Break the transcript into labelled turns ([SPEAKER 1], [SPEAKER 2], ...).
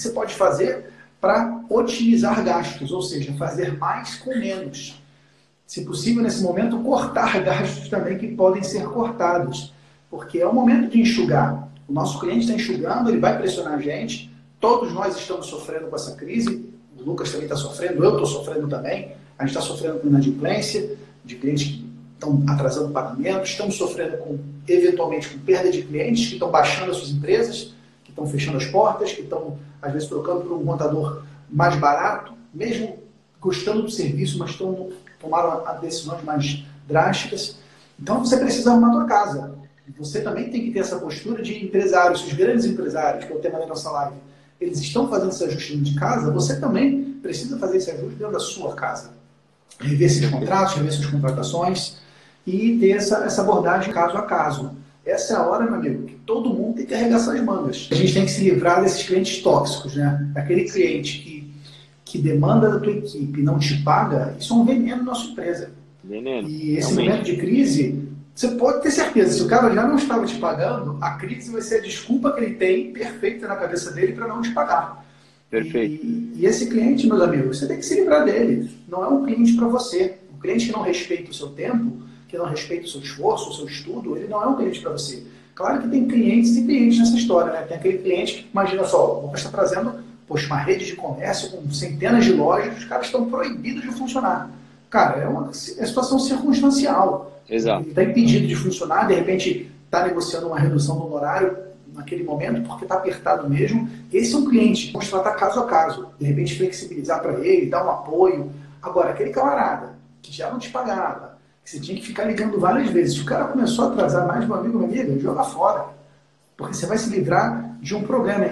[SPEAKER 1] que você pode fazer para otimizar gastos, ou seja, fazer mais com menos. Se possível, nesse momento, cortar gastos também que podem ser cortados, porque é o momento de enxugar. O nosso cliente está enxugando, ele vai pressionar a gente, todos nós estamos sofrendo com essa crise, o Lucas também está sofrendo, eu estou sofrendo também, a gente está sofrendo com inadimplência, de clientes que estão atrasando pagamentos, estamos sofrendo com, eventualmente, com perda de clientes que estão baixando as suas empresas, que estão fechando as portas, que estão, às vezes, trocando por um contador mais barato, mesmo gostando do serviço, mas estão, tomaram decisões mais drásticas. Então, você precisa arrumar a sua casa. Você também tem que ter essa postura de empresários, os grandes empresários, que é o tema da nossa live, eles estão fazendo esse ajuste de casa, você também precisa fazer esse ajuste dentro da sua casa. Rever esses contratos, rever suas contratações e ter essa, essa abordagem caso a caso. Essa é a hora, meu amigo, que todo mundo tem que arregaçar as mangas. A gente tem que se livrar desses clientes tóxicos, né? Aquele cliente que, que demanda da tua equipe e não te paga, isso é um veneno na nossa empresa. Veneno. E esse Realmente. momento de crise, você pode ter certeza, se o cara já não estava te pagando, a crise vai ser a desculpa que ele tem perfeita na cabeça dele para não te pagar. Perfeito. E, e, esse cliente, meus amigos, você tem que se livrar dele. Não é um cliente para você. O cliente que não respeita o seu tempo, que não respeita o seu esforço, o seu estudo, ele não é um cliente para você. Claro que tem clientes e clientes nessa história, né? Tem aquele cliente que, imagina só, o Lucas está trazendo poxa, uma rede de comércio com centenas de lojas, os caras estão proibidos de funcionar. Cara, é uma é situação circunstancial. Exato. Ele está impedido de funcionar, de repente está negociando uma redução do horário naquele momento porque está apertado mesmo. Esse é um cliente, vamos tratar caso a caso. De repente flexibilizar para ele, dar um apoio. Agora, aquele camarada que já não te pagava, que você tinha que ficar ligando várias vezes, se o cara começou a atrasar mais, meu amigo, minha amiga, joga fora. Porque você vai se livrar de um problema.